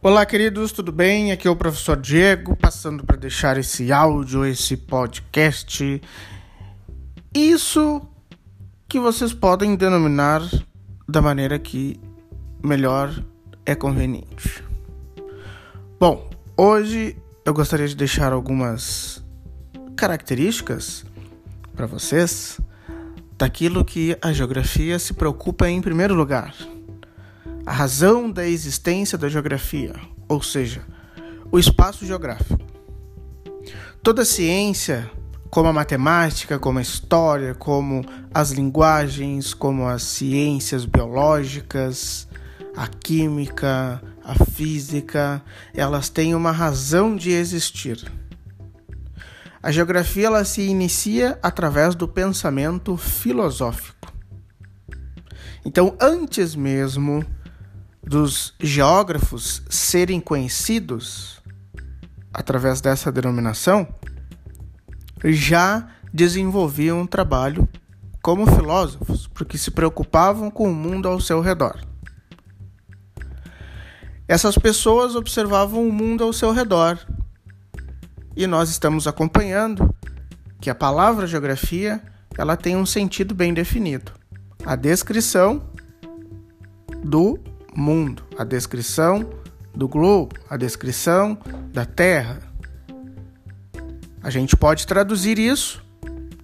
Olá, queridos, tudo bem? Aqui é o professor Diego, passando para deixar esse áudio, esse podcast. Isso que vocês podem denominar da maneira que melhor é conveniente. Bom, hoje eu gostaria de deixar algumas características para vocês daquilo que a geografia se preocupa em primeiro lugar a razão da existência da geografia, ou seja, o espaço geográfico. Toda ciência, como a matemática, como a história, como as linguagens, como as ciências biológicas, a química, a física, elas têm uma razão de existir. A geografia ela se inicia através do pensamento filosófico. Então, antes mesmo dos geógrafos serem conhecidos através dessa denominação, já desenvolviam um trabalho como filósofos, porque se preocupavam com o mundo ao seu redor. Essas pessoas observavam o mundo ao seu redor e nós estamos acompanhando que a palavra geografia ela tem um sentido bem definido: a descrição do mundo, a descrição do globo, a descrição da Terra. A gente pode traduzir isso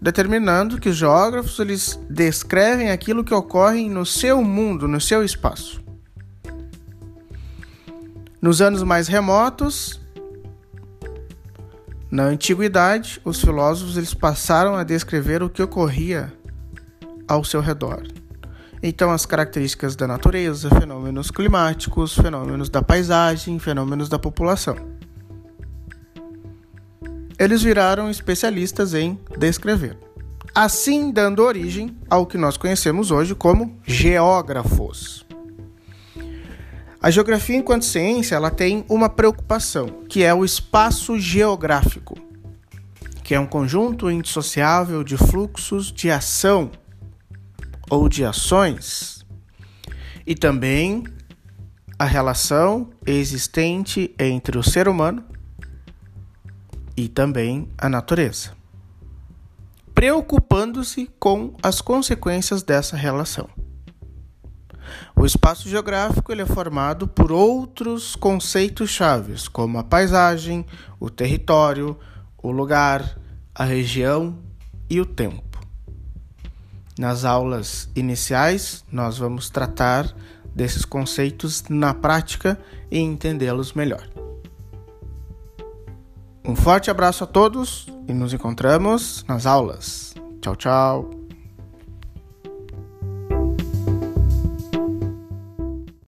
determinando que os geógrafos eles descrevem aquilo que ocorre no seu mundo, no seu espaço. Nos anos mais remotos, na antiguidade, os filósofos eles passaram a descrever o que ocorria ao seu redor. Então, as características da natureza, fenômenos climáticos, fenômenos da paisagem, fenômenos da população. Eles viraram especialistas em descrever, assim dando origem ao que nós conhecemos hoje como geógrafos. A geografia, enquanto ciência, ela tem uma preocupação, que é o espaço geográfico, que é um conjunto indissociável de fluxos de ação ou de ações, e também a relação existente entre o ser humano e também a natureza, preocupando-se com as consequências dessa relação. O espaço geográfico ele é formado por outros conceitos chaves, como a paisagem, o território, o lugar, a região e o tempo. Nas aulas iniciais, nós vamos tratar desses conceitos na prática e entendê-los melhor. Um forte abraço a todos e nos encontramos nas aulas. Tchau, tchau.